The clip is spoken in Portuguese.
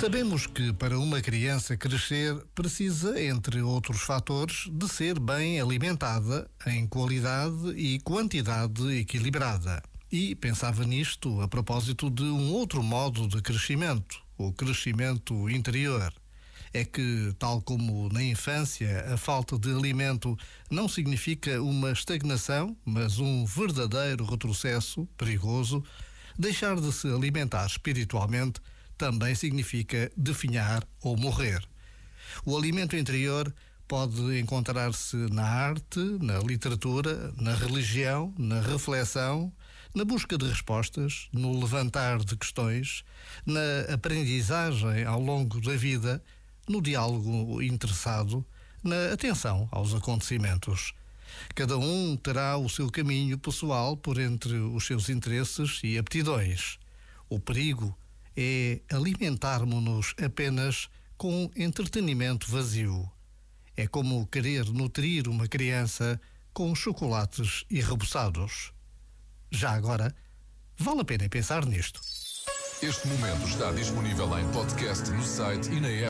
Sabemos que para uma criança crescer precisa, entre outros fatores, de ser bem alimentada em qualidade e quantidade equilibrada. E pensava nisto a propósito de um outro modo de crescimento, o crescimento interior. É que, tal como na infância, a falta de alimento não significa uma estagnação, mas um verdadeiro retrocesso perigoso, deixar de se alimentar espiritualmente também significa definhar ou morrer. O alimento interior pode encontrar-se na arte, na literatura, na religião, na reflexão, na busca de respostas, no levantar de questões, na aprendizagem ao longo da vida, no diálogo interessado, na atenção aos acontecimentos. Cada um terá o seu caminho pessoal por entre os seus interesses e aptidões. O perigo é alimentarmos-nos apenas com entretenimento vazio. É como querer nutrir uma criança com chocolates enrebuçados. Já agora, vale a pena pensar nisto. Este momento está disponível em podcast no site e na app.